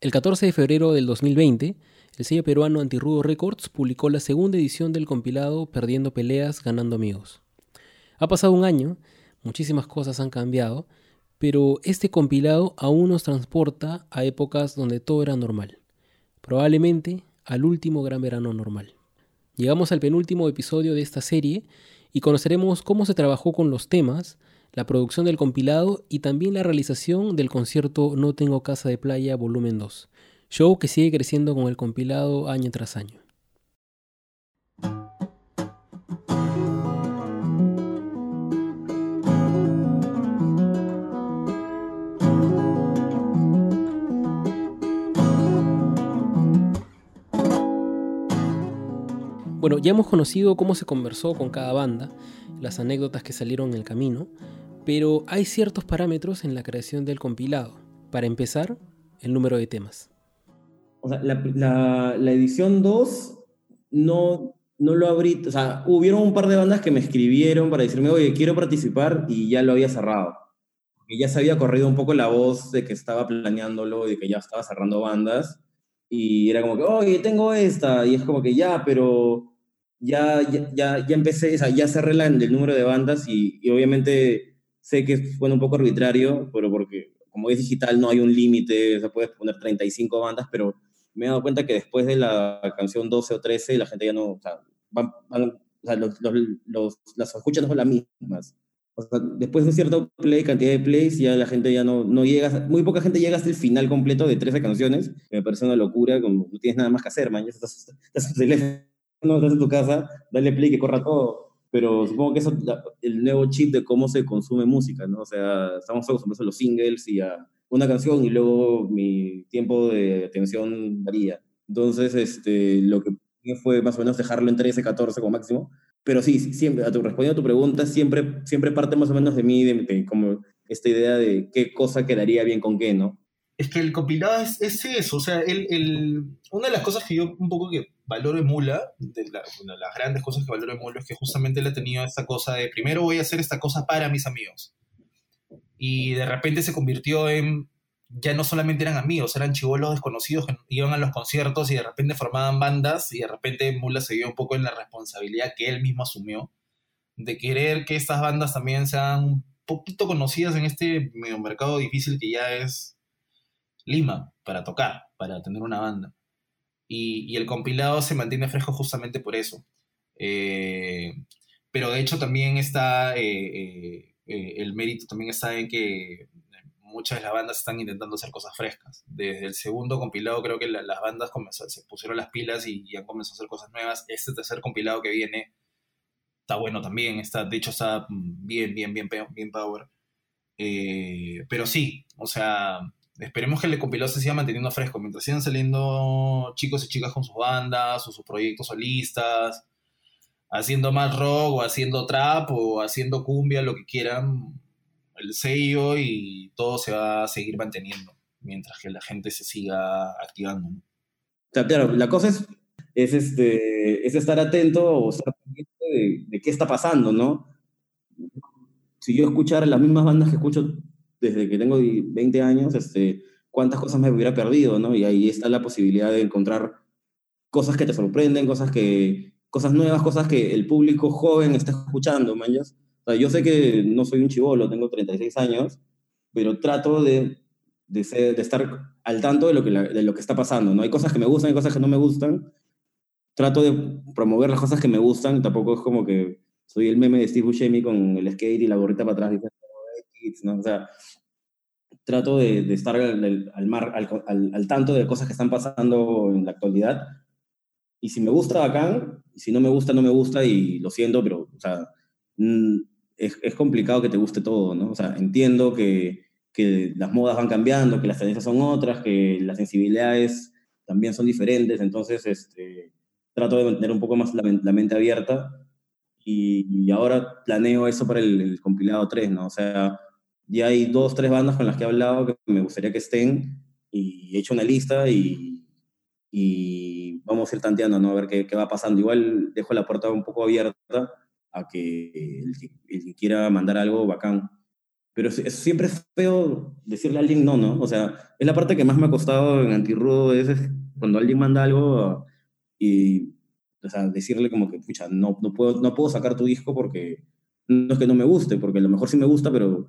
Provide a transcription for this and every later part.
El 14 de febrero del 2020, el sello peruano Antirrudo Records publicó la segunda edición del compilado Perdiendo Peleas, Ganando Amigos. Ha pasado un año, muchísimas cosas han cambiado, pero este compilado aún nos transporta a épocas donde todo era normal. Probablemente al último gran verano normal. Llegamos al penúltimo episodio de esta serie y conoceremos cómo se trabajó con los temas, la producción del compilado y también la realización del concierto No Tengo Casa de Playa Volumen 2, show que sigue creciendo con el compilado año tras año. Bueno, ya hemos conocido cómo se conversó con cada banda, las anécdotas que salieron en el camino, pero hay ciertos parámetros en la creación del compilado. Para empezar, el número de temas. O sea, la, edición 2 no, no lo abrí, o sea, hubieron un par de bandas que me escribieron para decirme, oye, quiero participar y ya lo había cerrado. Y ya se había corrido un poco la voz de que estaba planeándolo y de que ya estaba cerrando bandas. Y era como que, oye, tengo esta. Y es como que ya, pero ya, ya, ya, empecé, o sea, ya cerré el número de bandas y, y obviamente Sé que fue un poco arbitrario, pero porque como es digital no hay un límite, o sea, puedes poner 35 bandas, pero me he dado cuenta que después de la canción 12 o 13 la gente ya no, o sea, van, o sea los, los, las escuchas no son las mismas. O sea, después de un cierto play, cantidad de plays, ya la gente ya no, no llega, muy poca gente llega hasta el final completo de 13 canciones, me parece una locura, como no tienes nada más que hacer, man, estás, estás, estás, estás en tu casa, dale play que corra todo pero supongo que eso es el nuevo chip de cómo se consume música, ¿no? O sea, estamos acostumbrados a los singles y a una canción y luego mi tiempo de atención varía. Entonces, este, lo que fue más o menos dejarlo en 13, 14 como máximo. Pero sí, siempre, a tu, respondiendo a tu pregunta, siempre, siempre parte más o menos de mí, de, como esta idea de qué cosa quedaría bien con qué, ¿no? Es que el compilado es, es eso, o sea, el, el, una de las cosas que yo un poco que valoro Mula, de las grandes cosas que valoro Mula es que justamente le ha tenido esta cosa de primero voy a hacer esta cosa para mis amigos. Y de repente se convirtió en, ya no solamente eran amigos, eran chivolos desconocidos que iban a los conciertos y de repente formaban bandas y de repente Mula se vio un poco en la responsabilidad que él mismo asumió de querer que estas bandas también sean un poquito conocidas en este medio mercado difícil que ya es Lima para tocar, para tener una banda y, el compilado se mantiene fresco justamente por eso. Eh, pero de hecho también está, eh, eh, el mérito también está en que muchas de las bandas están intentando hacer cosas frescas. Desde el segundo compilado creo que las bandas se pusieron las pilas y, han comenzado a hacer cosas nuevas. Este tercer compilado que viene está bueno también, está, de hecho está bien, bien, bien, bien power. pero sí, o sea, esperemos que el compilado se siga manteniendo fresco, mientras sigan saliendo chicos y chicas con sus bandas o sus proyectos solistas, haciendo más rock o haciendo trap o haciendo cumbia, lo que quieran, el sello y todo se va a seguir manteniendo mientras que la gente se siga activando. claro, la cosa es, es, este, es estar atento o estar pendiente de, de qué está pasando, ¿no? Si yo escuchara las mismas bandas que escucho desde que tengo 20 años, este, cuántas cosas me hubiera perdido, ¿no? Y ahí está la posibilidad de encontrar cosas que te sorprenden, cosas, que, cosas nuevas, cosas que el público joven está escuchando, manjas. O sea, yo sé que no soy un chivolo, tengo 36 años, pero trato de, de, ser, de estar al tanto de lo, que de lo que está pasando, ¿no? Hay cosas que me gustan, hay cosas que no me gustan. Trato de promover las cosas que me gustan, tampoco es como que soy el meme de Steve Buscemi con el skate y la gorrita para atrás, ¿no? O sea, trato de, estar al, al, mar, al, al, tanto de cosas que están pasando en la actualidad. Y si me gusta, bacán. Y si no me gusta, no me gusta. Y lo siento, pero, o sea, mm, es, es complicado que te guste todo, ¿no? O sea, entiendo que, que las modas van cambiando, que las tendencias son otras, que las sensibilidades también son diferentes. Entonces, este, trato de mantener un poco más la, la mente abierta. Y, y, ahora planeo eso para el, el compilado 3, ¿no? O sea, ya hay dos, tres bandas con las que he hablado que me gustaría que estén y he hecho una lista y, y vamos a ir tanteando, ¿no? A ver qué, qué, va pasando. Igual dejo la puerta un poco abierta a que el, que quiera mandar algo bacán. Pero es- es- siempre es feo decirle a alguien no, ¿no? O sea, es la parte que más me ha costado en Antirrudo, es, es cuando alguien manda algo y, o sea, decirle como que, pucha, no, no, puedo, no puedo sacar tu disco porque no es que no me guste, porque a lo mejor sí me gusta, pero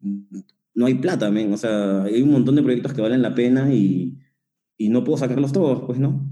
no hay plata, men. O sea, hay un montón de proyectos que valen la pena y, y no puedo sacarlos todos, pues, ¿no?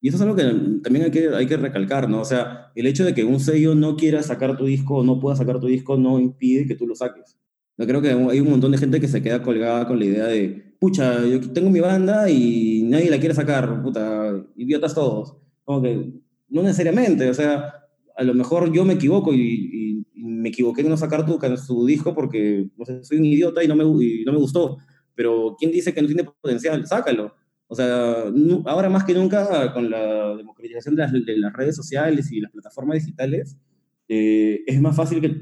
Y eso es algo que también hay que, hay que recalcar, ¿no? O sea, el hecho de que un sello no quiera sacar tu disco o no pueda sacar tu disco no impide que tú lo saques. Yo creo que hay un montón de gente que se queda colgada con la idea de, pucha, yo tengo mi banda y nadie la quiere sacar, puta, idiotas todos. Como que, no necesariamente, o sea, a lo mejor yo me equivoco y, y- y me equivoqué en no sacar tu, su disco porque, no soy un idiota y no, me, y no me gustó. Pero, ¿quién dice que no tiene potencial? Sácalo. O sea, nu- ahora más que nunca, con la democratización de las, de las redes sociales y las plataformas digitales, eh, es más fácil que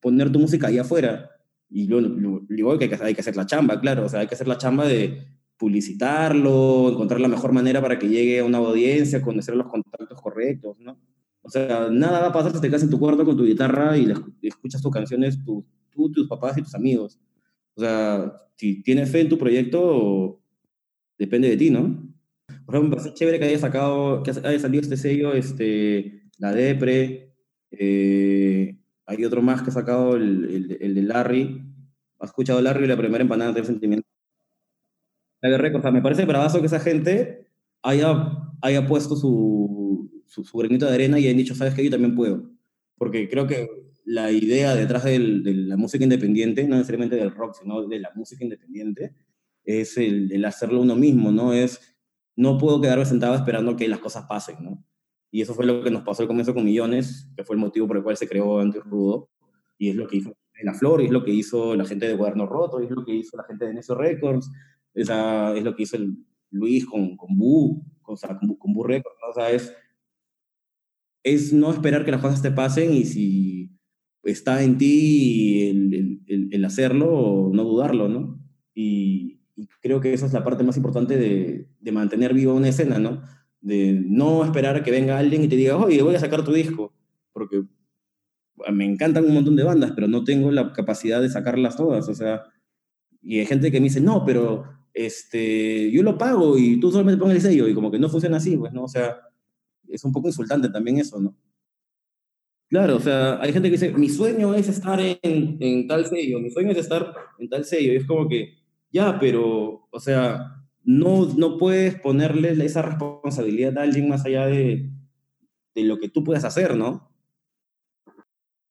poner tu música ahí afuera. Y luego- luego que hay, que hay que hacer la chamba, claro. O sea, hay que hacer la chamba de publicitarlo, encontrar la mejor manera para que llegue a una audiencia, conocer los contactos correctos, ¿no? O sea, nada va a pasar si te quedas en tu cuarto con tu guitarra y, escuchas tus canciones tú, tú, tus papás y tus amigos. O sea, si tienes fe en tu proyecto, depende de ti, ¿no? Por ejemplo, me parece chévere que haya sacado, que haya salido este sello, este, la Depre, eh, hay otro más que ha sacado el, el, el de Larry. ¿Has escuchado Larry la primera empanada del sentimiento? La o sea, me parece bravazo que esa gente haya, haya puesto su, su, su granito de arena y hayan dicho, ¿sabes qué? Yo también puedo. Porque creo que la idea detrás del- de la música independiente, no necesariamente del rock, sino de la música independiente, es el, el hacerlo uno mismo, ¿no? Es, no puedo quedarme sentado esperando que las cosas pasen, ¿no? Y eso fue lo que nos pasó al comienzo con Millones, que fue el motivo por el cual se creó Antes Rudo, y es lo que hizo La Flor, y es lo que hizo la gente de Cuaderno Roto, y es lo que hizo la gente de Necio Records, esa, es lo que hizo el Luis con, con Bu, con, con, con Bu Records, ¿no? O sea, es, es no esperar que las cosas te pasen y si está en ti el, el- hacerlo, no dudarlo, ¿no? Y, y creo que esa es la parte más importante de, de mantener viva una escena, ¿no? De no esperar a que venga alguien y te diga, oye, voy a sacar tu disco, porque me encantan un montón de bandas, pero no tengo la capacidad de sacarlas todas, o sea, y hay gente que me dice, no, pero este, yo lo pago y tú solamente pones el sello, y como que no funciona así, pues, ¿no? O sea, es un poco insultante también eso, ¿no? Claro, o sea, hay gente que dice, mi sueño es estar en, en tal sello, mi sueño es estar en tal sello, y es como que, ya, pero, o sea, no, no puedes ponerle esa responsabilidad a alguien más allá de, de lo que tú puedas hacer, ¿no?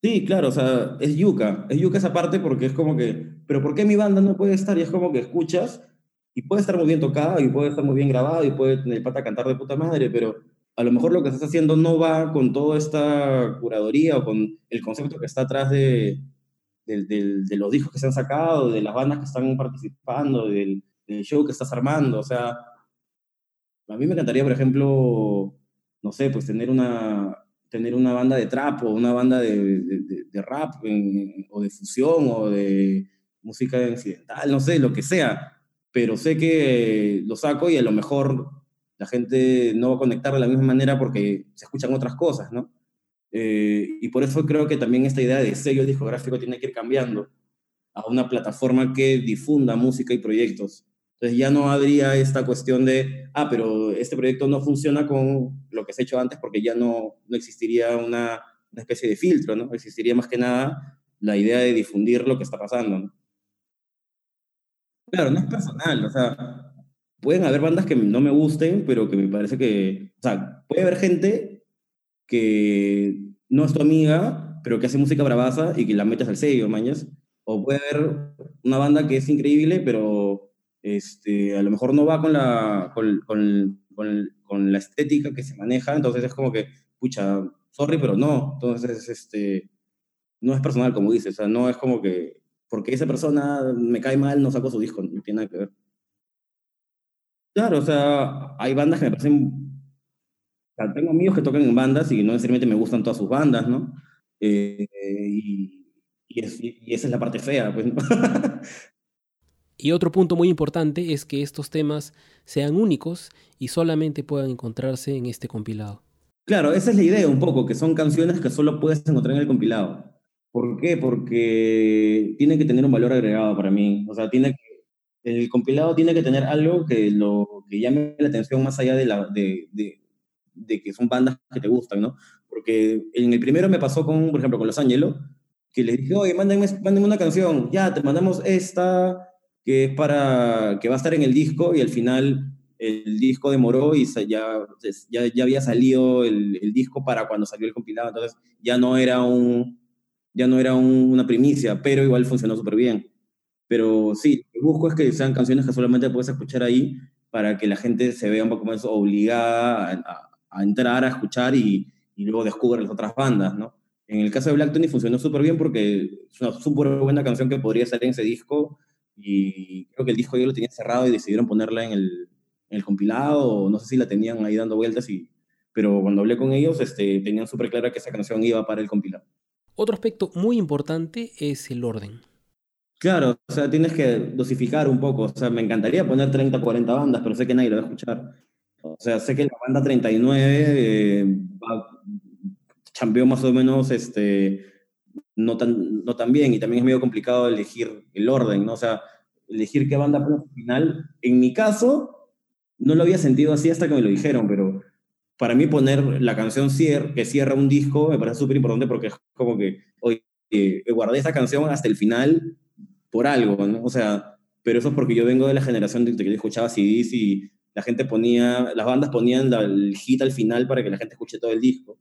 Sí, claro, o sea, es yuca, es yuca esa parte porque es como que, pero ¿por qué mi banda no puede estar? Y es como que escuchas y puede estar muy bien tocado y puede estar muy bien grabado y puede tener el pata cantar de puta madre, pero a lo mejor lo que estás haciendo no va con toda esta curaduría o con el concepto que está atrás de, del- del- de los discos que se han sacado, de las bandas que están participando, del, del show que estás armando. O sea, a mí me encantaría, por ejemplo, no sé, pues tener una, tener una banda de trap o una banda de, de- de- de rap en- o de fusión o de música incidental, no sé, lo que sea. Pero sé que lo saco y a lo mejor la gente no va a conectar de la misma manera porque se escuchan otras cosas, ¿no? Eh, y por eso creo que también esta idea de sello discográfico tiene que ir cambiando a una plataforma que difunda música y proyectos. Entonces ya no habría esta cuestión de, ah, pero este proyecto no funciona con lo que se ha hecho antes porque ya no, no existiría una, una especie de filtro, ¿no? Existiría más que nada la idea de difundir lo que está pasando, ¿no? Claro, no es personal, o sea, pueden haber bandas que no me gusten, pero que me parece que, o sea, puede haber gente que no es tu amiga, pero que hace música bravaza y que la metes al sello, mañas. O puede haber una banda que es increíble, pero este, a lo mejor no va con la, con, con, con, con la estética que se maneja, entonces es como que, pucha, sorry, pero no. Entonces, este, no es personal, como dices, o sea, no es como que, porque esa persona me cae mal, no saco su disco, no tiene nada que ver. Claro, o sea, hay bandas que me parecen o sea, tengo amigos que tocan en bandas y no necesariamente me gustan todas sus bandas, ¿no? Eh, y, y, es- y esa es la parte fea, pues. ¿no? Y otro punto muy importante es que estos temas sean únicos y solamente puedan encontrarse en este compilado. claro, esa es la idea un poco, que son canciones que solo puedes encontrar en el compilado. ¿Por qué? Porque tiene que tener un valor agregado para mí. O sea, tiene que, el compilado tiene que tener algo que, lo, llame la atención más allá de, la, de, de, que son bandas que te gustan, ¿no? Porque en el primero me pasó con, por ejemplo, con Los Ángeles, que les dije, oye, mándenme, mándenme una canción, ya, te mandamos esta, que es para, que va a estar en el disco, y al final el disco demoró y ya, ya, ya había salido el, el, disco para cuando salió el compilado, entonces ya no era, un, ya no era un, una primicia, pero igual funcionó súper bien. Pero sí, lo que busco es que sean canciones que solamente puedes escuchar ahí para que la gente se vea un poco más obligada a, entrar a escuchar y, luego descubre las otras bandas, ¿no? En el caso de Black Tony funcionó súper bien porque es una súper buena canción que podría salir en ese disco y creo que el disco ya lo tenía cerrado y decidieron ponerla en el, compilado, no sé si la tenían ahí dando vueltas, y, pero cuando hablé con ellos este, tenían súper clara que esa canción iba para el compilado. Otro aspecto muy importante es el orden. Claro, o sea, tienes que dosificar un poco. O sea, me encantaría poner 30 o 40 bandas, pero sé que nadie lo va a escuchar. O sea, sé que la banda 39 eh, va, más o menos este, no, tan, no tan bien y también es medio complicado elegir el orden, ¿no? O sea, elegir qué banda poner al final. En mi caso, no lo había sentido así hasta que me lo dijeron, pero para mí poner la canción cier que cierra un disco me parece súper importante porque es como que, oye, eh, guardé esa canción hasta el final por algo, ¿no? O sea, pero eso es porque yo vengo de la generación de que yo escuchaba CDs y la gente ponía, las bandas ponían la, el hit al final para que la gente escuche todo el disco.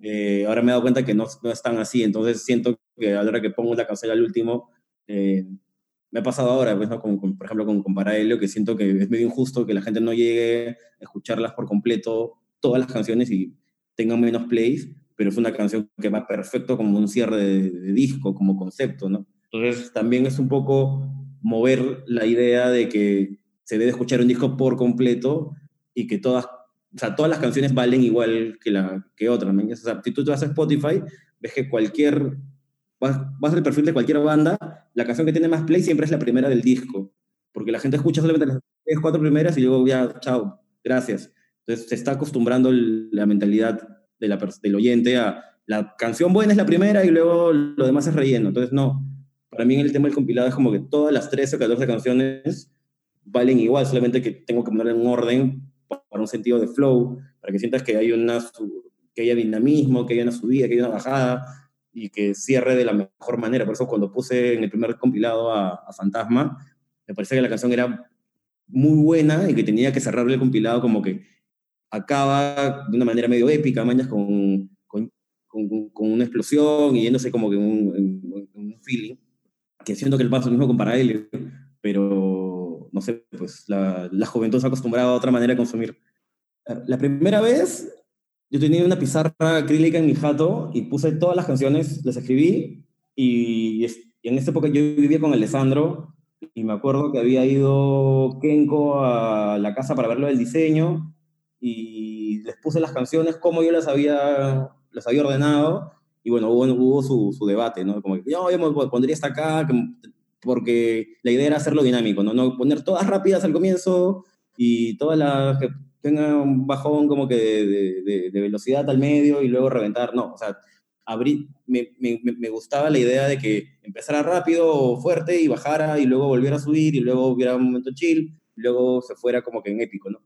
Eh, ahora me he dado cuenta que no, no están así, entonces siento que a la hora que pongo la canción al último, eh, me ha pasado ahora, pues, ¿no? con, con, por ejemplo, con, con Paraelio, que siento que es medio injusto que la gente no llegue a escucharlas por completo, todas las canciones y tengan menos plays, pero es una canción que va perfecto como un cierre de, de disco, como concepto, ¿no? Entonces también es un poco mover la idea de que se debe escuchar un disco por completo y que todas o sea, todas las canciones valen igual que, la, que otras. ¿no? O sea, si tú te vas a Spotify, ves que cualquier, vas, vas al perfil de cualquier banda, la canción que tiene más play siempre es la primera del disco, porque la gente escucha solamente las tres, cuatro primeras y luego ya, chao, gracias. Entonces se está acostumbrando la mentalidad de la, del oyente a la canción buena es la primera y luego lo demás es relleno. Entonces no, para mí en el tema del compilado es como que todas las 13 o 14 canciones valen igual, solamente que tengo que ponerle un orden para un sentido de flow, para que sientas que hay, una, que haya dinamismo, que haya una subida, que haya una bajada y que cierre de la mejor manera. Por eso cuando puse en el primer compilado a, a Fantasma, me parecía que la canción era muy buena y que tenía que cerrar el compilado como que acaba de una manera medio épica, mañas con, con, con, con una explosión y yéndose como que un, un, un feeling, que siento que el paso mismo con Paraelio, pero no sé, pues la, la juventud se ha acostumbrado a otra manera de consumir. La primera vez yo tenía una pizarra acrílica en mi jato y puse todas las canciones, las escribí y, y en esa época yo vivía con Alessandro y me acuerdo que había ido Kenko a la casa para verlo del diseño y les puse las canciones como yo las había, las había ordenado y bueno, hubo, hubo su, su debate, ¿no? Como que yo, pondría esta acá, que porque la idea era hacerlo dinámico, ¿no? no poner todas rápidas al comienzo y todas las que tengan un bajón como que de, de, de, velocidad al medio y luego reventar, no, o sea, abrí, me, me, me, gustaba la idea de que empezara rápido, fuerte y bajara y luego volviera a subir y luego hubiera un momento chill y luego se fuera como que en épico, ¿no?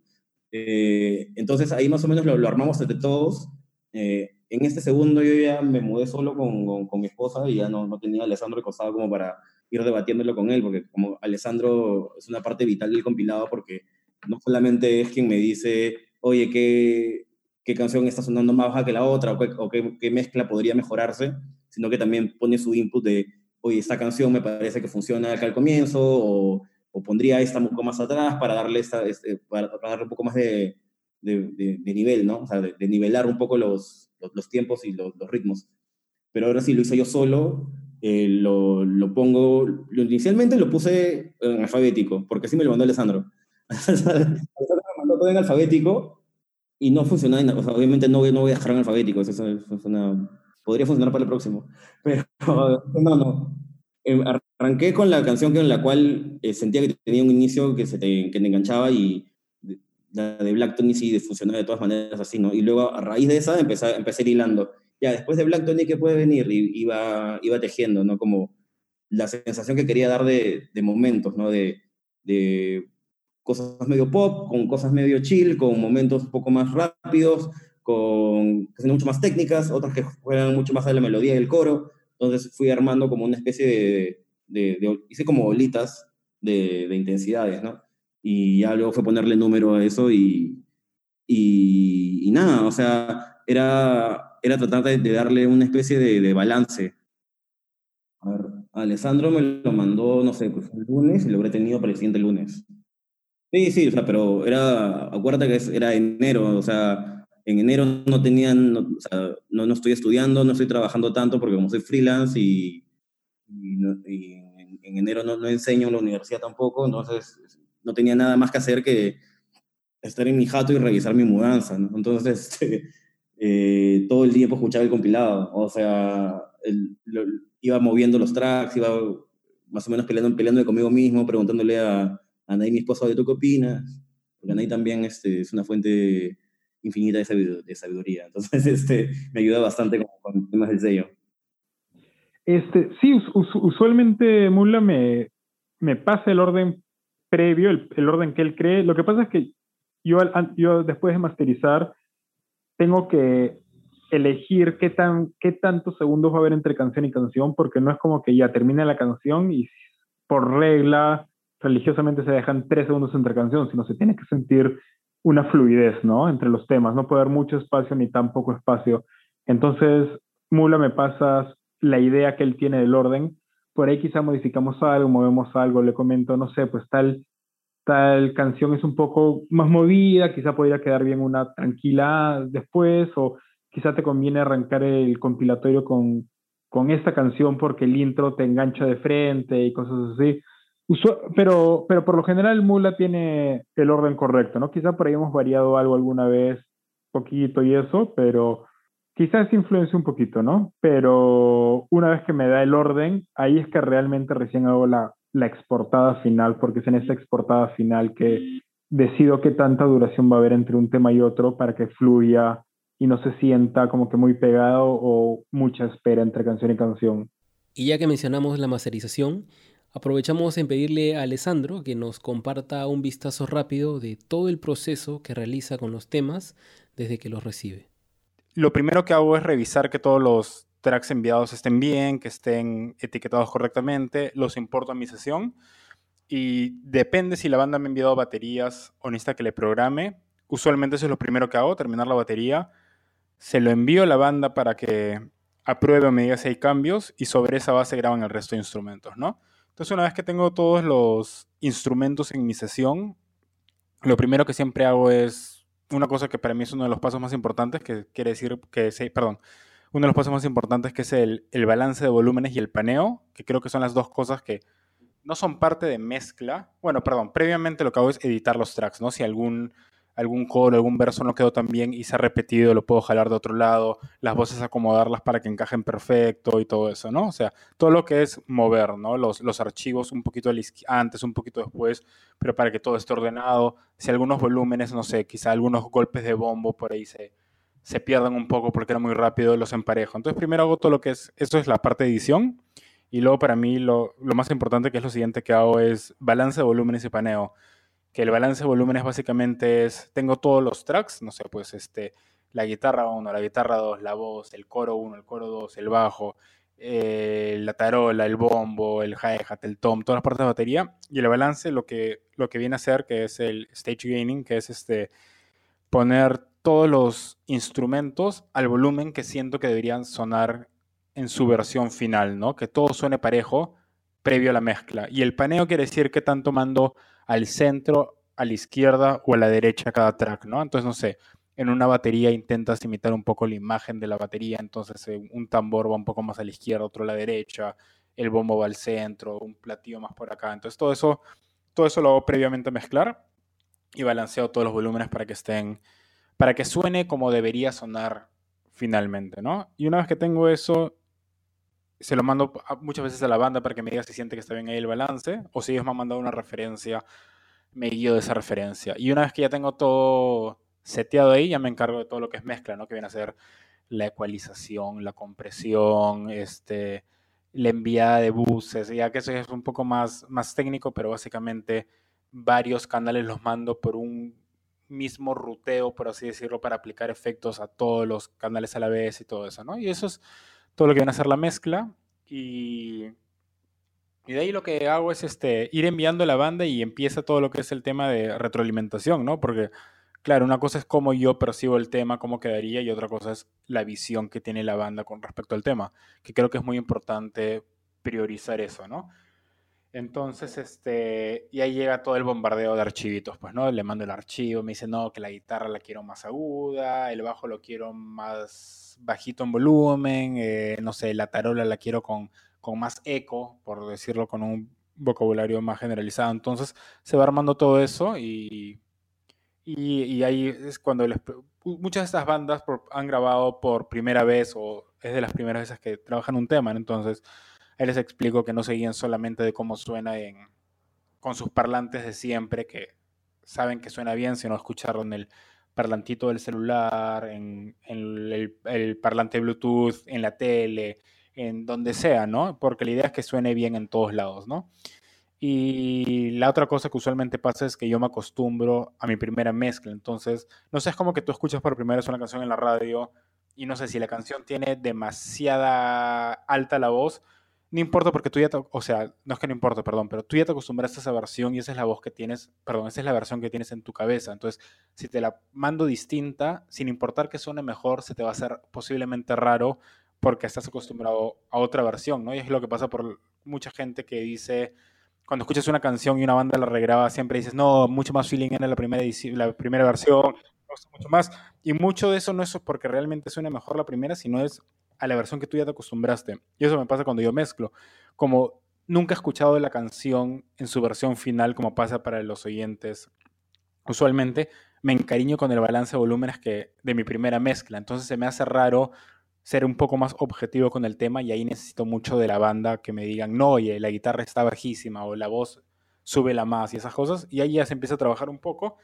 Eh, entonces ahí más o menos lo, lo armamos entre todos. Eh, en este segundo yo ya me mudé solo con, con, con mi esposa y ya no, no tenía a Alessandro recostado como para ir debatiéndolo con él, porque como Alessandro es una parte vital del compilado, porque no solamente es quien me dice, oye, ¿qué, qué canción está sonando más baja que la otra, o, qué, o qué, qué, mezcla podría mejorarse, sino que también pone su input de, oye, esta canción me parece que funciona acá al comienzo, o, o pondría esta un poco más atrás para darle, esta, este, para, para, darle un poco más de, de, de, de nivel, ¿no? O sea, de, nivelar un poco los, los, los tiempos y los, los, ritmos. Pero ahora sí lo hice yo solo, eh, lo, lo, pongo, lo, inicialmente lo puse en alfabético, porque así me lo mandó Alessandro. Alessandro me mandó todo en alfabético y no funcionaba, o sea, obviamente no, no voy a dejar en alfabético, eso, eso, eso una, podría funcionar para el próximo, pero no, no. Eh, arranqué con la canción con la cual eh, sentía que tenía un inicio que, se te, que te enganchaba y la de Black Tony sí funcionaba de todas maneras así, ¿no? Y luego a raíz de esa empecé, empecé hilando ya, después de Black Tony, ¿qué puede venir? Y iba, iba tejiendo, ¿no? Como la sensación que quería dar de, de momentos, ¿no? De, de cosas medio pop, con cosas medio chill, con momentos un poco más rápidos, con mucho más técnicas, otras que juegan mucho más a la melodía y el coro. Entonces fui armando como una especie de, de, hice como bolitas de, de, intensidades, ¿no? Y ya luego fue ponerle número a eso y, y, nada, o sea, era, era tratar de, darle una especie de, balance. A ver, Alessandro me lo mandó, no sé, pues el lunes y lo habré tenido para el siguiente lunes. Sí, sí, o sea, pero era, acuérdate que era enero, o sea, en enero no tenían, no, o sea, no, no, estoy estudiando, no estoy trabajando tanto porque como soy freelance y, y, en, enero no, no, enseño en la universidad tampoco, entonces no tenía nada más que hacer que estar en mi jato y revisar mi mudanza, ¿no? Entonces, eh, todo el tiempo escuchaba el compilado, o sea, el, iba moviendo los tracks, iba más o menos peleando, peleando conmigo mismo, preguntándole a Anaí, mi esposa, de tú qué opinas, porque Anaí también este, es una fuente infinita de sabiduría, entonces este, me ayuda bastante con, temas del sello. Este, sí, usualmente Mula me, me pasa el orden previo, el, orden que él cree. Lo que pasa es que yo, yo después de masterizar tengo que elegir qué, tan, qué tantos segundos va a haber entre canción y canción, porque no es como que ya termine la canción y por regla religiosamente se dejan tres segundos entre canción, sino se tiene que sentir una fluidez, ¿no? Entre los temas, no puede haber mucho espacio ni tan poco espacio. Entonces, Mula me pasa la idea que él tiene del orden, por ahí quizá modificamos algo, movemos algo, le comento, no sé, pues tal, tal canción es un poco más movida, quizá podría quedar bien una tranquila después, o quizá te conviene arrancar el compilatorio con, con esta canción porque el intro te engancha de frente y cosas así. Pero, pero por lo general Mula tiene el orden correcto, ¿no? Quizá por ahí hemos variado algo alguna vez, poquito y eso, pero quizás influencia un poquito, ¿no? Pero una vez que me da el orden, ahí es que realmente recién hago la, la exportada final, porque es en esa exportada final que decido qué tanta duración va a haber entre un tema y otro para que fluya y no se sienta como que muy pegado o mucha espera entre canción y canción. Y ya que mencionamos la masterización, aprovechamos en pedirle a Alessandro que nos comparta un vistazo rápido de todo el proceso que realiza con los temas desde que los recibe. Lo primero que hago es revisar que todos los tracks enviados estén bien, que estén etiquetados correctamente, los importo a mi sesión y depende si la banda me ha enviado baterías o necesita que le programe. Usualmente eso es lo primero que hago, terminar la batería. Se lo envío a la banda para que apruebe o me diga si hay cambios y sobre esa base graban el resto de instrumentos, ¿no? Entonces una vez que tengo todos los instrumentos en mi sesión, lo primero que siempre hago es una cosa que para mí es uno de los pasos más importantes, que quiere decir que, perdón, uno de los pasos más importantes que es el, el, balance de volúmenes y el paneo, que creo que son las dos cosas que no son parte de mezcla. Bueno, perdón, previamente lo que hago es editar los tracks, ¿no? Si algún algún coro, algún verso no quedó tan bien y se ha repetido, lo puedo jalar de otro lado, las voces acomodarlas para que encajen perfecto y todo eso, ¿no? O sea, todo lo que es mover, ¿no? Los, los archivos un poquito antes, un poquito después, pero para que todo esté ordenado. Si algunos volúmenes, no sé, quizá algunos golpes de bombo por ahí se, se pierdan un poco porque era muy rápido, los emparejo. Entonces primero hago todo lo que es, eso es la parte de edición. Y luego para mí lo, lo más importante que es lo siguiente que hago es balance de volúmenes y paneo que el balance de volúmenes básicamente es, tengo todos los tracks, no sé, pues este, la guitarra 1, la guitarra 2, la voz, el coro 1, el coro 2, el bajo, eh, la tarola, el bombo, el hi-hat, el tom, todas las partes de batería. Y el balance lo que, lo que viene a hacer, que es el stage gaining, que es este, poner todos los instrumentos al volumen que siento que deberían sonar en su versión final, ¿no? Que todo suene parejo previo a la mezcla. Y el paneo quiere decir que tanto mando al centro, a la izquierda o a la derecha cada track, ¿no? Entonces, no sé, en una batería intentas imitar un poco la imagen de la batería, entonces eh, un tambor va un poco más a la izquierda, otro a la derecha, el bombo va al centro, un platillo más por acá. Entonces, todo eso, todo eso lo hago previamente a mezclar y balanceo todos los volúmenes para que estén, para que suene como debería sonar finalmente, ¿no? Y una vez que tengo eso, se lo mando muchas veces a la banda para que me diga si siente que está bien ahí el balance, o si ellos me han mandado una referencia, me guío de esa referencia. Y una vez que ya tengo todo seteado ahí, ya me encargo de todo lo que es mezcla, ¿no? Que viene a ser la ecualización, la compresión, este, la enviada de buses, ya que eso es un poco más, más técnico, pero básicamente varios canales los mando por un mismo ruteo, por así decirlo, para aplicar efectos a todos los canales a la vez y todo eso, ¿no? Y eso es todo lo que viene a ser la mezcla. Y, y de ahí lo que hago es este, ir enviando la banda y empieza todo lo que es el tema de retroalimentación, ¿no? Porque, claro, una cosa es cómo yo percibo el tema, cómo quedaría, y otra cosa es la visión que tiene la banda con respecto al tema, que creo que es muy importante priorizar eso, ¿no? Entonces, este, y ahí llega todo el bombardeo de archivitos, pues, ¿no? Le mando el archivo, me dice, no, que la guitarra la quiero más aguda, el bajo lo quiero más bajito en volumen, eh, no sé, la tarola la quiero con, con más eco, por decirlo con un vocabulario más generalizado. Entonces, se va armando todo eso y, y, ahí es cuando muchas de estas bandas han grabado por primera vez o es de las primeras veces que trabajan un tema, entonces Ahí les explico que no se guían solamente de cómo suena en, con sus parlantes de siempre, que saben que suena bien, sino escucharlo en el parlantito del celular, en, el, el, parlante Bluetooth, en la tele, en donde sea, ¿no? Porque la idea es que suene bien en todos lados, ¿no? Y la otra cosa que usualmente pasa es que yo me acostumbro a mi primera mezcla. Entonces, no sé, es como que tú escuchas por primera vez una canción en la radio y no sé si la canción tiene demasiada alta la voz, no importa porque tú ya, te, o sea, no es que no importa, perdón, pero tú ya te acostumbraste a esa versión y esa es la voz que tienes, perdón, esa es la versión que tienes en tu cabeza. Entonces, si te la mando distinta, sin importar que suene mejor, se te va a hacer posiblemente raro porque estás acostumbrado a otra versión, ¿no? Y es lo que pasa por mucha gente que dice, cuando escuchas una canción y una banda la regraba, siempre dices, no, mucho más feeling en la primera, la primera versión, mucho más. Y mucho de eso no es porque realmente suene mejor la primera, sino es a la versión que tú ya te acostumbraste. Y eso me pasa cuando yo mezclo. Como nunca he escuchado la canción en su versión final, como pasa para los oyentes, usualmente me encariño con el balance de volúmenes que de mi primera mezcla. Entonces se me hace raro ser un poco más objetivo con el tema y ahí necesito mucho de la banda que me digan, no, oye, la guitarra está bajísima o la voz sube la más y esas cosas. Y ahí ya se empieza a trabajar un poco.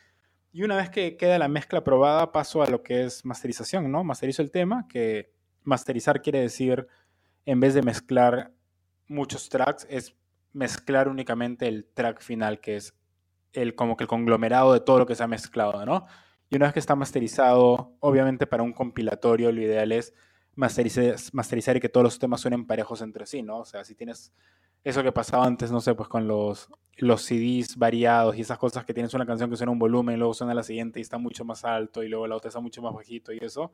Y una vez que queda la mezcla probada, paso a lo que es masterización, ¿no? Masterizo el tema, que masterizar quiere decir, en vez de mezclar muchos tracks, es mezclar únicamente el track final, que es el, como que el conglomerado de todo lo que se ha mezclado, ¿no? Y una vez que está masterizado, obviamente para un compilatorio lo ideal es masterizar, y que todos los temas suenen parejos entre sí, ¿no? O sea, si tienes eso que pasaba antes, no sé, pues con los, los CDs variados y esas cosas que tienes una canción que suena un volumen, y luego suena la siguiente y está mucho más alto y luego la otra está mucho más bajito y eso,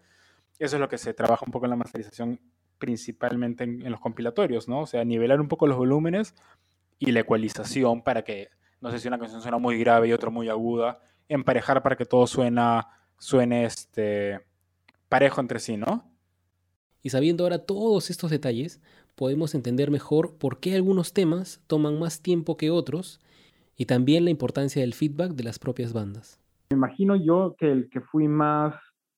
eso es lo que se trabaja un poco en la masterización, principalmente en, los compilatorios, ¿no? O sea, nivelar un poco los volúmenes y la ecualización para que, no sé si una canción suena muy grave y otra muy aguda, emparejar para que todo suena, suene este, parejo entre sí, ¿no? Y sabiendo ahora todos estos detalles, podemos entender mejor por qué algunos temas toman más tiempo que otros y también la importancia del feedback de las propias bandas. Me imagino yo que el que fui más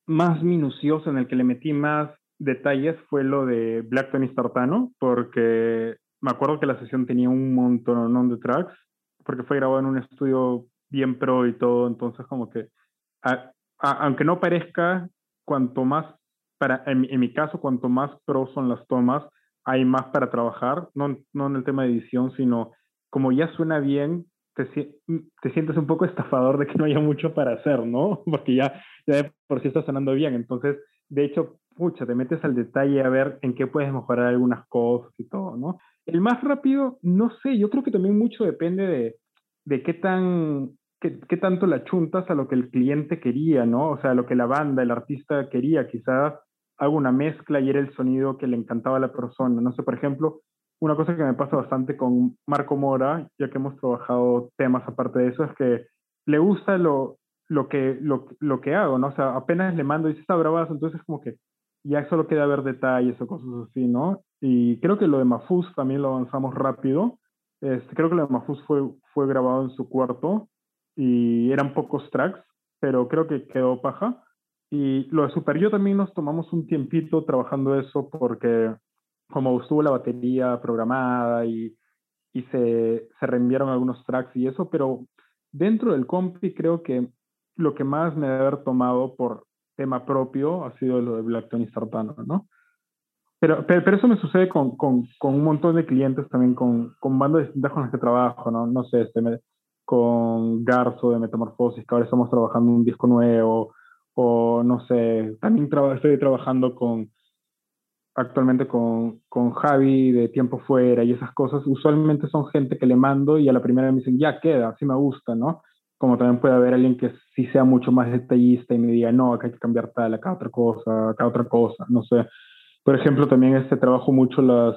más minucioso, en el que le metí más detalles, fue lo de Black Tony Tartano, porque me acuerdo que la sesión tenía un montón de tracks, porque fue grabado en un estudio bien pro y todo, entonces como que, aunque no parezca, cuanto más, para, en, mi caso, cuanto más pro son las tomas, hay más para trabajar, no, no en el tema de edición, sino como ya suena bien, te, te, sientes un poco estafador de que no haya mucho para hacer, ¿no? Porque ya, ya por sí está sonando bien. Entonces, de hecho, pucha, te metes al detalle a ver en qué puedes mejorar algunas cosas y todo, ¿no? El más rápido, no sé, yo creo que también mucho depende de, de qué tan qué, qué, tanto la chuntas a lo que el cliente quería, ¿no? O sea, lo que la banda, el artista quería, quizás hago una mezcla y era el sonido que le encantaba a la persona. No sé, por ejemplo, una cosa que me pasa bastante con Marco Mora, ya que hemos trabajado temas aparte de eso, es que le gusta lo, lo, que, lo, lo que hago, ¿no? O sea, apenas le mando y dice, está bravazo, entonces como que ya solo queda ver detalles o cosas así, ¿no? Y creo que lo de Mafus también lo avanzamos rápido. Este, creo que lo de Mafus fue, fue grabado en su cuarto y eran pocos tracks, pero creo que quedó paja. Y lo de Super Yo también nos tomamos un tiempito trabajando eso porque como estuvo la batería programada y, y se, se, reenviaron algunos tracks y eso, pero dentro del compi creo que lo que más me debe haber tomado por tema propio ha sido lo de Black Tony Sartano, ¿no? Pero, pero, eso me sucede con, con, con, un montón de clientes también, con, con bandas distintas con las que trabajo, ¿no? No sé, este, con Garzo de Metamorfosis, que ahora estamos trabajando un disco nuevo, o no sé, también estoy trabajando con actualmente con, con Javi de Tiempo Fuera y esas cosas, usualmente son gente que le mando y a la primera me dicen, ya queda, sí me gusta, ¿no? Como también puede haber alguien que sí sea mucho más detallista y me diga, no, acá hay que cambiar tal, acá otra cosa, acá otra cosa, no sé. Por ejemplo, también este trabajo mucho las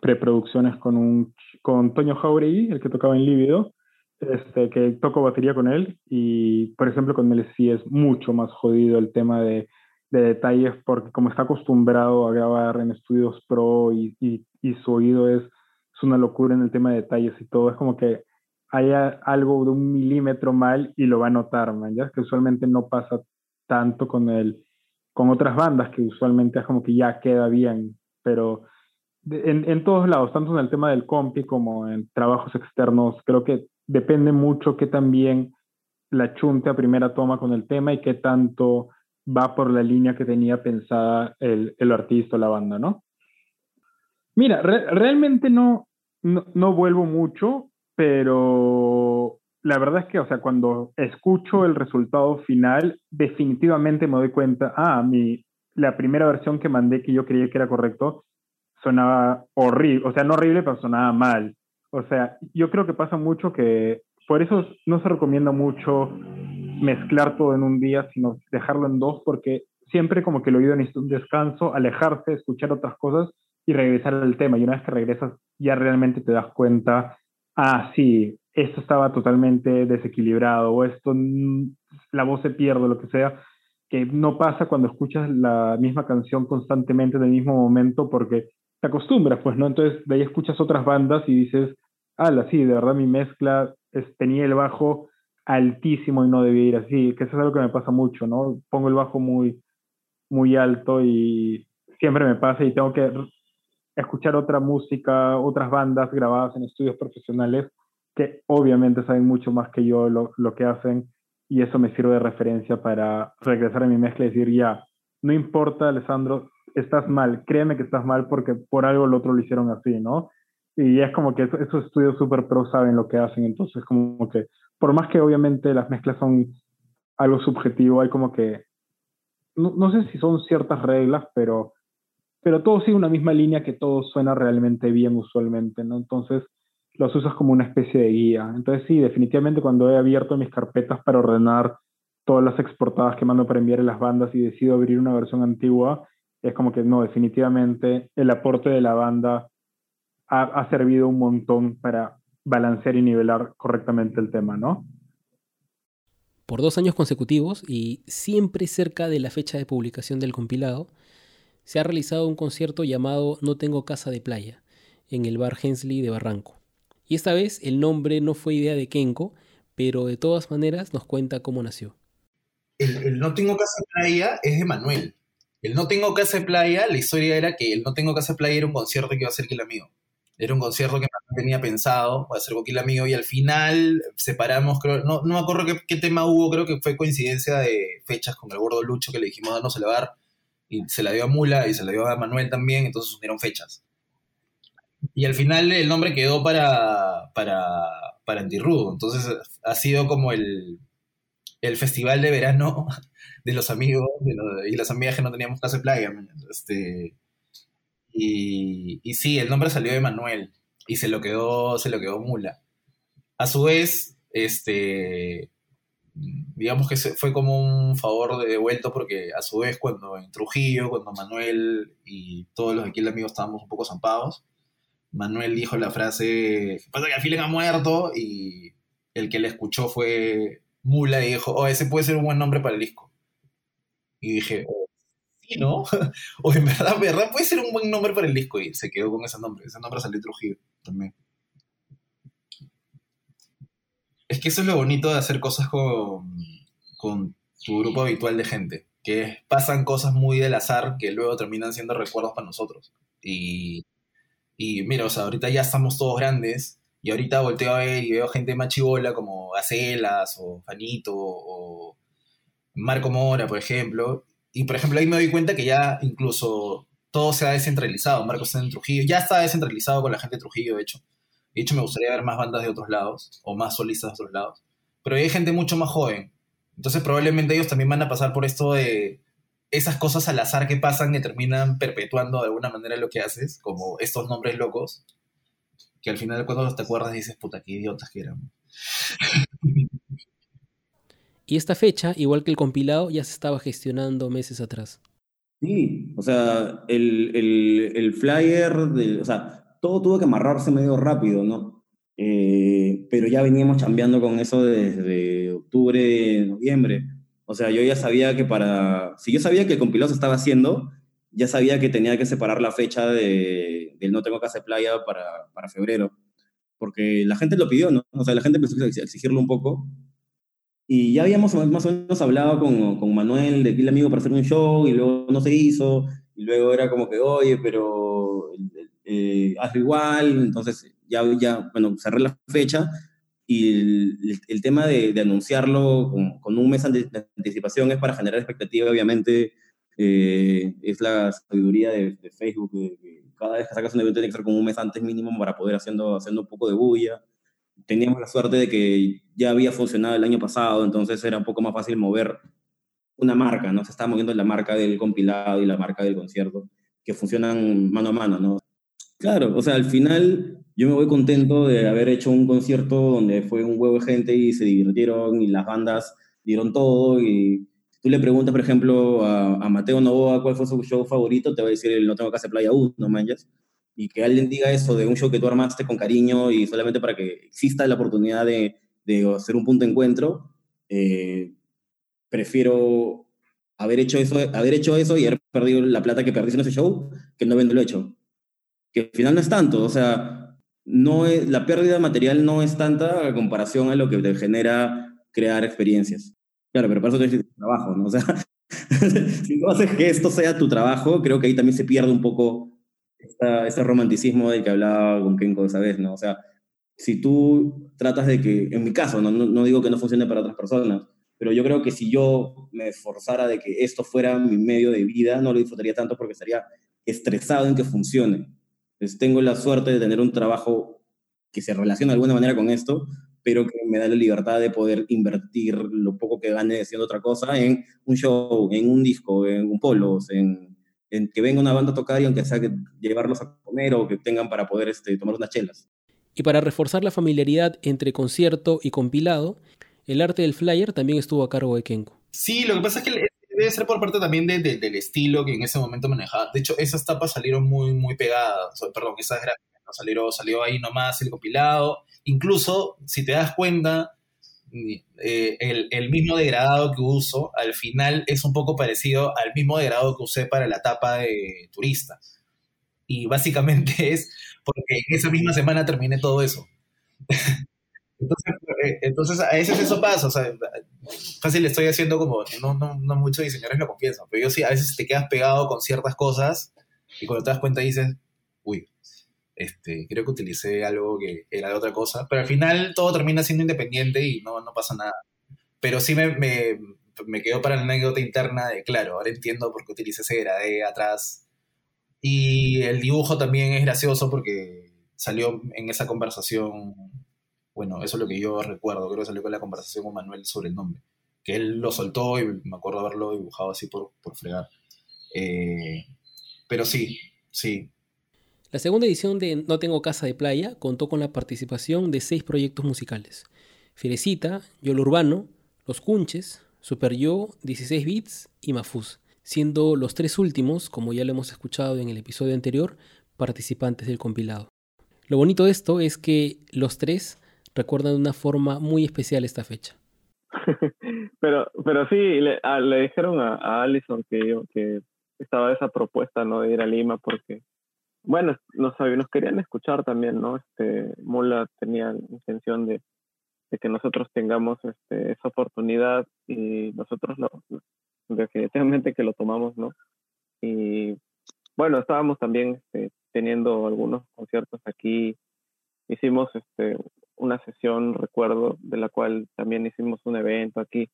preproducciones con, un, con Toño Jauregui, el que tocaba en Líbido, este, que toco batería con él y, por ejemplo, con él sí es mucho más jodido el tema de, de detalles porque como está acostumbrado a grabar en estudios pro y, y, y, su oído es, es una locura en el tema de detalles y todo, es como que haya algo de un milímetro mal y lo va a notar, man, ¿ya? que usualmente no pasa tanto con el con otras bandas que usualmente es como que ya queda bien, pero en, en, todos lados, tanto en el tema del compi como en trabajos externos, creo que depende mucho qué también la chunte a primera toma con el tema y qué tanto va por la línea que tenía pensada el, el artista o la banda, ¿no? Mira, realmente no, no, vuelvo mucho, pero la verdad es que, o sea, cuando escucho el resultado final, definitivamente me doy cuenta, ah, mi, la primera versión que mandé que yo creía que era correcto, sonaba horrible, o sea, no horrible, pero sonaba mal. O sea, yo creo que pasa mucho que, por eso no se recomienda mucho mezclar todo en un día, sino dejarlo en dos, porque siempre como que el oído necesita un descanso, alejarse, escuchar otras cosas y regresar al tema. Y una vez que regresas, ya realmente te das cuenta, ah, sí, esto estaba totalmente desequilibrado o esto, la voz se pierde, lo que sea, que no pasa cuando escuchas la misma canción constantemente en el mismo momento porque te acostumbras, pues, ¿no? Entonces de ahí escuchas otras bandas y dices, ah, sí, de verdad mi mezcla es, tenía el bajo altísimo y no debía ir así, que eso es algo que me pasa mucho, ¿no? Pongo el bajo muy, muy alto y siempre me pasa y tengo que escuchar otra música, otras bandas grabadas en estudios profesionales que obviamente saben mucho más que yo lo, lo que hacen y eso me sirve de referencia para regresar a mi mezcla y decir, ya, no importa, Alessandro, estás mal, créeme que estás mal porque por algo el otro lo hicieron así, ¿no? Y es como que esos estudios super pro saben lo que hacen, entonces como que, por más que obviamente las mezclas son algo subjetivo, hay como que, no, no sé si son ciertas reglas, pero, pero todo sigue una misma línea que todo suena realmente bien usualmente, ¿no? Entonces, los usas como una especie de guía. Entonces sí, definitivamente cuando he abierto mis carpetas para ordenar todas las exportadas que mando para enviar a las bandas y decido abrir una versión antigua, es como que no, definitivamente el aporte de la banda ha, ha servido un montón para balancear y nivelar correctamente el tema, ¿no? Por dos años consecutivos y siempre cerca de la fecha de publicación del compilado, se ha realizado un concierto llamado No tengo casa de playa en el bar Hensley de Barranco. Y esta vez el nombre no fue idea de Kenko, pero de todas maneras nos cuenta cómo nació. El, No Tengo Casa de Playa es de Manuel. El No Tengo Casa de Playa, la historia era que el No Tengo Casa de Playa era un concierto que iba a hacer Kill Amigo. Era un concierto que tenía pensado para hacer con Kill Amigo y al final separamos, creo, no, no me acuerdo qué, tema hubo, creo que fue coincidencia de fechas con el gordo Lucho que le dijimos el bar y se la dio a Mula y se la dio a Manuel también, entonces unieron fechas. Y al final el nombre quedó para, para, para Antirrudo. Entonces ha sido como el, el festival de verano de los amigos y las amigas que no teníamos casa de playa. Este, y, sí, el nombre salió de Manuel y se lo quedó, se lo quedó Mula. A su vez, este, digamos que fue como un favor de devuelto porque a su vez cuando en Trujillo, cuando Manuel y todos los aquí el amigo estábamos un poco zampados, Manuel dijo la frase, pasa que Filen ha muerto y el que le escuchó fue Mula y dijo, oh, ese puede ser un buen nombre para el disco. Y dije, oh, ¿no? o en verdad, verdad puede ser un buen nombre para el disco y se quedó con ese nombre. Ese nombre salió Trujillo también. Es que eso es lo bonito de hacer cosas con, con tu grupo habitual de gente, que pasan cosas muy del azar que luego terminan siendo recuerdos para nosotros. Y y mira, o sea, ahorita ya estamos todos grandes y ahorita volteo a ver y veo gente más chivola como Gacelas o Fanito o, Marco Mora, por ejemplo. Y por ejemplo, ahí me doy cuenta que ya incluso todo se ha descentralizado. Marco está en Trujillo, ya está descentralizado con la gente de Trujillo, de hecho. De hecho, me gustaría ver más bandas de otros lados, o más solistas de otros lados. Pero hay gente mucho más joven. Entonces, probablemente ellos también van a pasar por esto de esas cosas al azar que pasan que terminan perpetuando de alguna manera lo que haces, como estos nombres locos, que al final cuando te acuerdas dices, puta, qué idiotas que eran. Y esta fecha, igual que el compilado, ya se estaba gestionando meses atrás. Sí, o sea, el, el, el flyer, o sea, todo tuvo que amarrarse medio rápido, ¿no? Eh, pero ya veníamos cambiando con eso desde octubre, noviembre. O sea, yo ya sabía que para... Si yo sabía que el compilado se estaba haciendo, ya sabía que tenía que separar la fecha de, del No Tengo Casa de Playa para, para febrero. Porque la gente lo pidió, ¿no? O sea, la gente empezó a exigirlo un poco. Y ya habíamos más o menos hablado con, con Manuel de que el amigo para hacer un show y luego no se hizo. Y luego era como que, oye, pero eh, hazlo igual. Entonces ya, ya, bueno, cerré la fecha y el, el tema de, de anunciarlo con, con, un mes de anticipación es para generar expectativa, obviamente. Eh, es la sabiduría de, de Facebook, de, cada vez que sacas un evento tiene que ser como un mes antes mínimo para poder haciendo, haciendo un poco de bulla teníamos la suerte de que ya había funcionado el año pasado, entonces era un poco más fácil mover una marca, ¿no? Se estaba moviendo la marca del compilado y la marca del concierto, que funcionan mano a mano, ¿no? Claro, o sea, al final yo me voy contento de haber hecho un concierto donde fue un huevo de gente y se divirtieron y las bandas dieron todo y tú le preguntas, por ejemplo, a, a Mateo Novoa cuál fue su show favorito, te va a decir No Tengo Casa Playa 1, ¿no manches? Y que alguien diga eso de un show que tú armaste con cariño y solamente para que exista la oportunidad de, de hacer un punto de encuentro, eh, prefiero haber hecho, eso, haber hecho eso y haber perdido la plata que perdí en ese show que no haberlo hecho. Que al final no es tanto, o sea, no es, la pérdida material no es tanta a comparación a lo que te genera crear experiencias. Claro, pero para eso tienes trabajo, ¿no? O sea, si no haces que esto sea tu trabajo, creo que ahí también se pierde un poco esta, este romanticismo del que hablaba con Kenko esa vez, ¿no? O sea, si tú tratas de que, en mi caso, no, no, no, digo que no funcione para otras personas, pero yo creo que si yo me esforzara de que esto fuera mi medio de vida, no lo disfrutaría tanto porque estaría estresado en que funcione. Entonces tengo la suerte de tener un trabajo que se relaciona de alguna manera con esto, pero que me da la libertad de poder invertir lo poco que gane haciendo otra cosa en un show, en un disco, en un polos, en en que venga una banda a tocar y aunque sea que llevarlos a comer o que tengan para poder este, tomar unas chelas. Y para reforzar la familiaridad entre concierto y compilado, el arte del flyer también estuvo a cargo de Kenko. Sí, lo que pasa es que debe ser por parte también de, de, del estilo que en ese momento manejaba. De hecho, esas tapas salieron muy, muy pegadas, perdón, esas gráficas. Salieron, salió ahí nomás el compilado. Incluso, si te das cuenta, eh, el, el, mismo degradado que uso, al final es un poco parecido al mismo degradado que usé para la tapa de turista. Y básicamente es porque en esa misma semana terminé todo eso. entonces, eh, entonces, a veces eso pasa, o sea, fácil estoy haciendo como, no, no, no muchos diseñadores lo confiesan, pero yo sí, a veces te quedas pegado con ciertas cosas y cuando te das cuenta dices, uy, este, creo que utilicé algo que era de otra cosa, pero al final todo termina siendo independiente y no, no pasa nada. Pero sí me, me, me quedó para la anécdota interna de, claro, ahora entiendo por qué utilicé ese grade atrás. Y el dibujo también es gracioso porque salió en esa conversación, bueno, eso es lo que yo recuerdo, creo que salió con la conversación con Manuel sobre el nombre, que él lo soltó y me acuerdo haberlo dibujado así por, por fregar. Eh, pero sí, sí, la segunda edición de No Tengo Casa de Playa contó con la participación de seis proyectos musicales. Firecita, Yolo Urbano, Los Cunches, Super Yo, 16 Bits y Mafuz, siendo los tres últimos, como ya lo hemos escuchado en el episodio anterior, participantes del compilado. Lo bonito de esto es que los tres recuerdan de una forma muy especial esta fecha. pero, pero sí, le, a, le dijeron a, a Allison que, que estaba esa propuesta ¿no? de ir a Lima porque bueno, nos, querían escuchar también, ¿no? Este, Mula tenía intención de, de que nosotros tengamos este, esa oportunidad y nosotros lo, definitivamente que lo tomamos, ¿no? Y bueno, estábamos también este, teniendo algunos conciertos aquí, hicimos este, una sesión, recuerdo, de la cual también hicimos un evento aquí.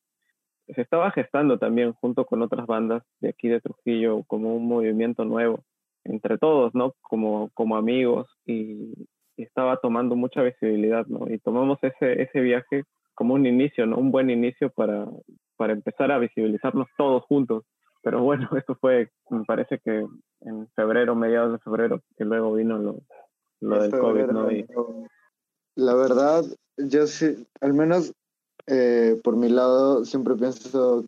se estaba gestando también junto con otras bandas de aquí de Trujillo como un movimiento nuevo entre todos, ¿no? Como, como amigos y, estaba tomando mucha visibilidad, ¿no? Y tomamos ese, ese viaje como un inicio, ¿no? Un buen inicio para, para empezar a visibilizarnos todos juntos. Pero bueno, esto fue, me parece que en febrero, mediados de febrero, que luego vino lo, lo del COVID, ¿no? Y... La verdad, yo sí, al menos eh, por mi lado, siempre pienso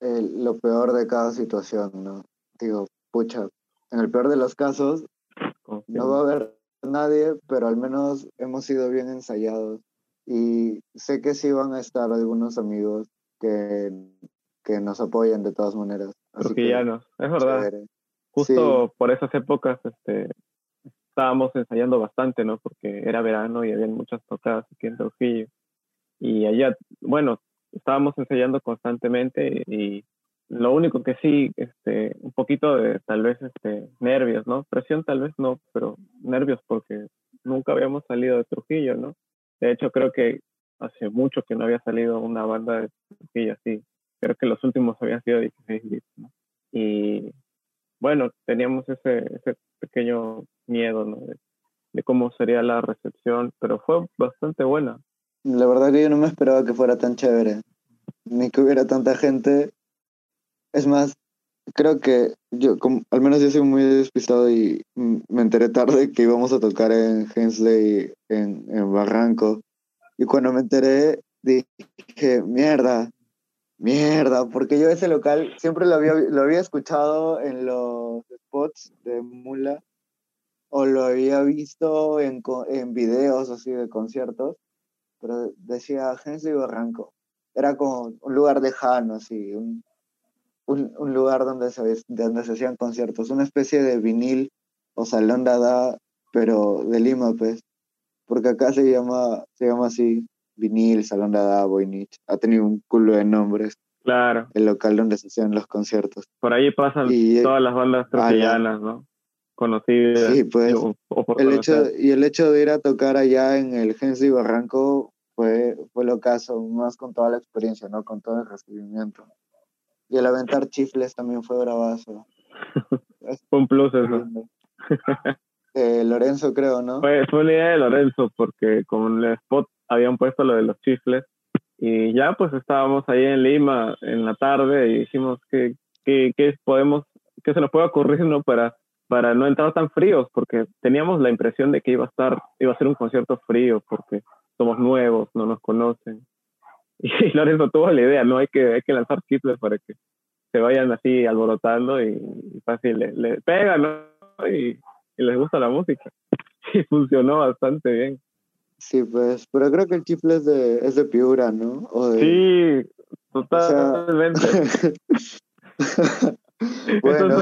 eh, lo peor de cada situación, ¿no? Digo, pucha, en el peor de los casos, no va a haber nadie, pero al menos hemos sido bien ensayados. Y sé que sí van a estar algunos amigos que, que nos apoyan de todas maneras. Trujillanos, es verdad. Justo por esas épocas este, estábamos ensayando bastante, ¿no? Porque era verano y había muchas tocadas aquí en Trujillo. Y allá, bueno, estábamos ensayando constantemente y lo único que sí, este, un poquito de tal vez este, nervios, ¿no? Presión tal vez no, pero nervios porque nunca habíamos salido de Trujillo, ¿no? De hecho, creo que hace mucho que no había salido una banda de Trujillo así. Creo que los últimos habían sido 16 bits. Y bueno, teníamos ese, ese pequeño miedo, ¿no? De, de cómo sería la recepción, pero fue bastante buena. La verdad que yo no me esperaba que fuera tan chévere, ni que hubiera tanta gente es más, creo que yo, al menos yo soy muy despistado y me enteré tarde que íbamos a tocar en Hensley, en, en Barranco. Y cuando me enteré, dije, mierda, mierda, porque yo ese local siempre lo había, lo había escuchado en los spots de Mula o lo había visto en, en videos así de conciertos, pero decía Hensley Barranco. Era como un lugar lejano, así, un, un, un lugar donde se, donde se hacían conciertos, una especie de vinil o salón dada, pero de Lima, pues, porque acá se llama, se llama así, vinil, salón dada, Voynich, ha tenido un culo de nombres. Claro. El local donde se hacían los conciertos. Por ahí pasan eh, todas las bandas tropillanas, ¿no? Conocidas. Sí, pues. el hecho, y el hecho de ir a tocar allá en el Gensi Barranco fue, fue lo caso, más con toda la experiencia, ¿no? Con todo el recibimiento. Y el aventar chifles también fue bravazo. fue un plus eso. Eh, Lorenzo, creo, ¿no? Fue, fue una idea de Lorenzo, porque con el spot habían puesto lo de los chifles. Y ya pues estábamos ahí en Lima en la tarde y dijimos que, que, que podemos, que se nos puede ocurrir, ¿no? Para, para no entrar tan fríos, porque teníamos la impresión de que iba a estar, iba a ser un concierto frío, porque somos nuevos, no nos conocen. Y Lorenzo tuvo la idea, ¿no? Hay que, hay que lanzar chifles para que se vayan así alborotando y, fácil le, le pegan, ¿no? Y, les gusta la música. Y funcionó bastante bien. Sí, pues, pero creo que el chifle es de, es de Piura, ¿no? Sí, totalmente. bueno.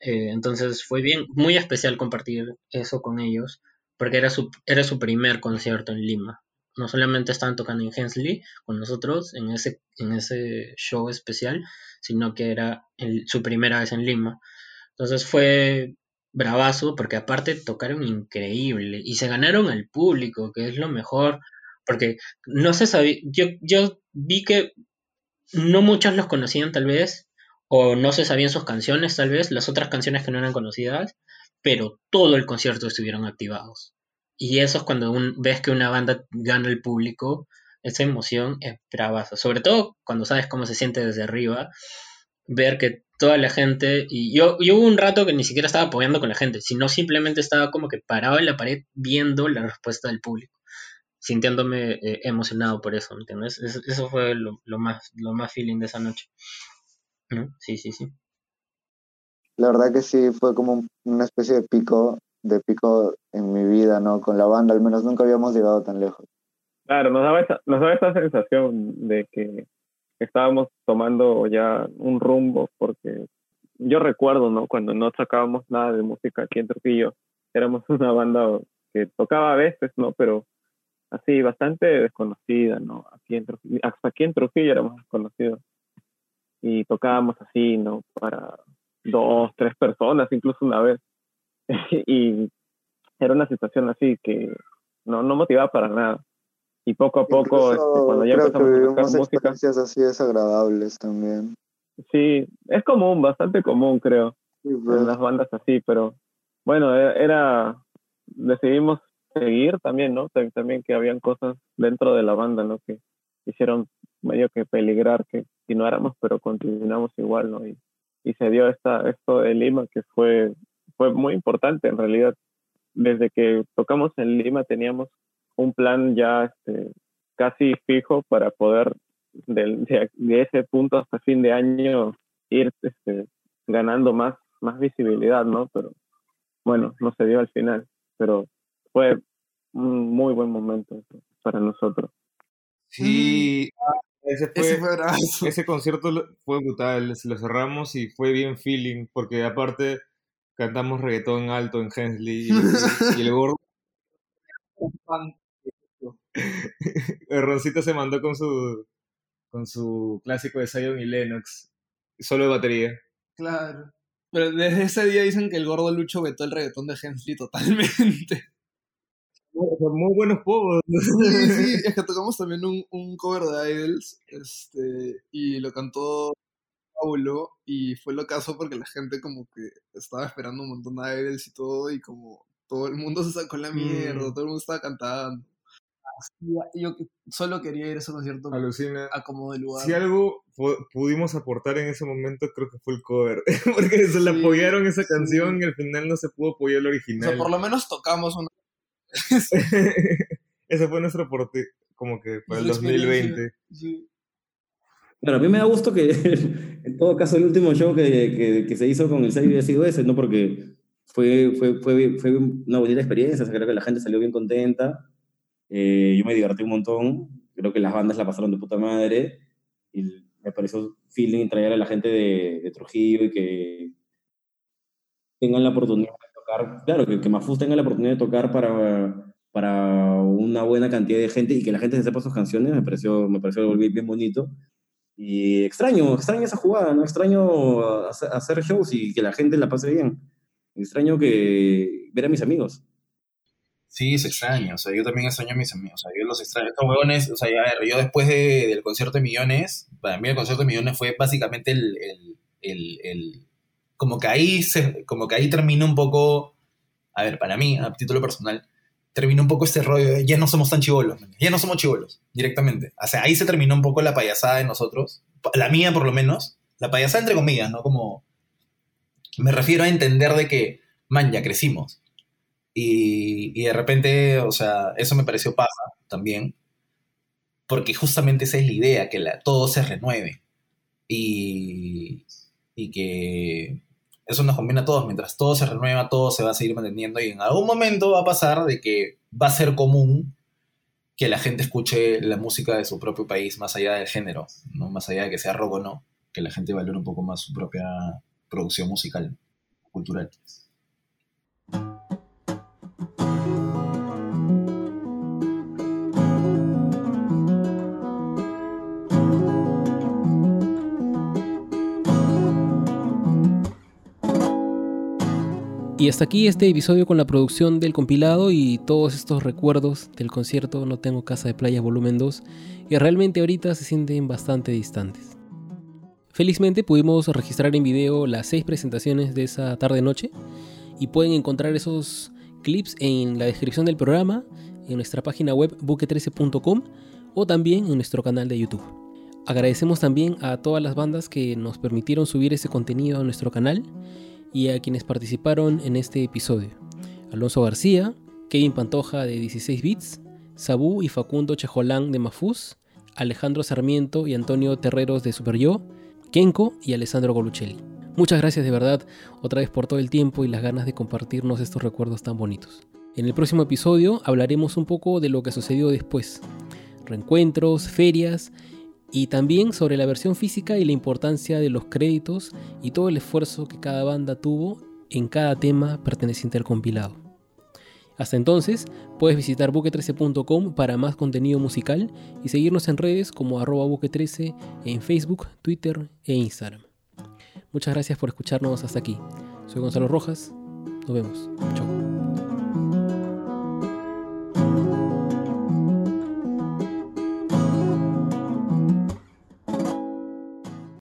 Eh, entonces fue bien, muy especial compartir eso con ellos, porque era su, era su primer concierto en Lima no solamente estaban tocando en Hensley con nosotros en ese, en ese show especial, sino que era su primera vez en Lima. Entonces fue bravazo porque aparte tocaron increíble y se ganaron al público, que es lo mejor, porque no se sabía, yo, yo vi que no muchos los conocían tal vez, o no se sabían sus canciones tal vez, las otras canciones que no eran conocidas, pero todo el concierto estuvieron activados. Y eso es cuando ves que una banda gana el público, esa emoción es bravaza. Sobre todo cuando sabes cómo se siente desde arriba, ver que toda la gente, y yo, yo hubo un rato que ni siquiera estaba apoyando con la gente, sino simplemente estaba como que parado en la pared viendo la respuesta del público, sintiéndome eh, emocionado por eso, ¿entiendes? Eso, fue lo, más, lo más feeling de esa noche. Sí, sí, sí. La verdad que sí, fue como una especie de pico de pico en mi vida, ¿no? Con la banda, al menos nunca habíamos llegado tan lejos. Claro, nos daba esa, nos daba esa sensación de que estábamos tomando ya un rumbo, porque yo recuerdo, ¿no? Cuando no sacábamos nada de música aquí en Trujillo, éramos una banda que tocaba a veces, ¿no? Pero así, bastante desconocida, ¿no? Aquí en Trujillo, hasta aquí en Trujillo éramos desconocidos. Y tocábamos así, ¿no? Para dos, tres personas, incluso una vez. y era una situación así que no, no motivaba para nada. y poco a poco, este, cuando ya creo que empezamos a vivimos tocar música, experiencias así desagradables también. sí, es común, bastante común, creo. Sí, en pues. las bandas así, pero bueno, e- era, decidimos seguir también, ¿no? Tam- También que habían cosas dentro de la banda, ¿no? Que hicieron medio que peligrar que continuáramos, pero continuamos igual, ¿no? Y, y se dio esta, esto de Lima que fue, fue muy importante en realidad. Desde que tocamos en Lima teníamos un plan ya este, casi fijo para poder del- de, de ese punto hasta fin de año ir este, ganando más, más visibilidad, ¿no? Pero bueno, no se dio al final, pero fue un muy buen momento para nosotros. Sí, ese fue, Ese fue ese concierto fue brutal, lo cerramos y fue bien feeling, porque aparte cantamos reggaetón alto en Hensley y, el gordo, Roncito se mandó con su, con su clásico de Zion y Lennox, solo de batería. Claro. Pero desde ese día dicen que el gordo Lucho vetó el reggaetón de Hensley totalmente. Muy buenos povos. Sí, sí, es que tocamos también un, un cover de Idols, este, y lo cantó Paulo, y fue lo caso porque la gente como que estaba esperando un montón de Idols y todo, y como todo el mundo se sacó la mierda, Mm. todo el mundo estaba cantando. Así, yo que- solo quería ir a ese concierto Alucina. a como de lugar. Si algo pu- pudimos aportar en ese momento, creo que fue el cover. Porque se le Sí, apoyaron esa sí. canción y al final no se pudo apoyar el o original. sea, por lo menos tocamos una Ese fue nuestro aporte, como que para el nuestra 2020. experiencia. Sí. Bueno, a mí me da gusto que, en todo caso, el último show que, que, que se hizo con el Save haya sido ese, ¿no? Porque fue, fue, fue, fue una bonita experiencia, creo que la gente salió bien contenta, eh, yo me divertí un montón, creo que las bandas la pasaron de puta madre, y me pareció feeling traer a la gente de, de Trujillo y que tengan la oportunidad de tocar, claro, que, que Mafus tenga la oportunidad de tocar para, para una buena cantidad de gente y que la gente se sepa sus canciones, me pareció, me pareció bien bonito. Y extraño, extraño esa jugada, ¿no? Extraño hacer, shows y que la gente la pase bien. Extraño que ver a mis amigos. Sí, se extraña. O sea, yo también extraño a mis amigos. O sea, yo los extraño. Estos huevones, o sea, ya, a ver, yo después de- del concierto de Millones, para mí el concierto de Millones fue básicamente el. el, el, el- como que ahí se, como que ahí terminó un poco. A ver, para mí, a título personal, terminó un poco este rollo de ya no somos tan chivolos, ya no somos chivolos, directamente. O sea, ahí se terminó un poco la payasada de nosotros. La mía, por lo menos. La payasada entre comillas, ¿no? Como. Me refiero a entender de que, man, ya crecimos. Y, y de repente, o sea, eso me pareció paja también, porque justamente esa es la idea, que la, todo se renueve y, y que eso nos conviene a todos, mientras todo se renueva, todo se va a seguir manteniendo y en algún momento va a pasar de que va a ser común que la gente escuche la música de su propio país más allá del género, ¿no? más allá de que sea rock o no, que la gente valore un poco más su propia producción musical, cultural. Y hasta aquí este episodio con la producción del compilado y todos estos recuerdos del concierto No Tengo Casa de Playa Volumen 2, que realmente ahorita se sienten bastante distantes. Felizmente pudimos registrar en video las seis presentaciones de esa tarde-noche y pueden encontrar esos clips en la descripción del programa, en nuestra página web buque13.com o también en nuestro canal de YouTube. Agradecemos también a todas las bandas que nos permitieron subir ese contenido a nuestro canal y a quienes participaron en este episodio. Alonso García, Kevin Pantoja de 16 Bits, Sabú y Facundo Chejolán de Mafus, Alejandro Sarmiento y Antonio Terreros de Super Yo, Kenko y Alessandro Goluccelli. Muchas gracias de verdad otra vez por todo el tiempo y las ganas de compartirnos estos recuerdos tan bonitos. En el próximo episodio hablaremos un poco de lo que sucedió después. Reencuentros, ferias y también sobre la versión física y la importancia de los créditos y todo el esfuerzo que cada banda tuvo en cada tema perteneciente al compilado. Hasta entonces, puedes visitar buque13.com para más contenido musical y seguirnos en redes como arroba buque13 en Facebook, Twitter e Instagram. Muchas gracias por escucharnos hasta aquí. Soy Gonzalo Rojas. Nos vemos. Chao.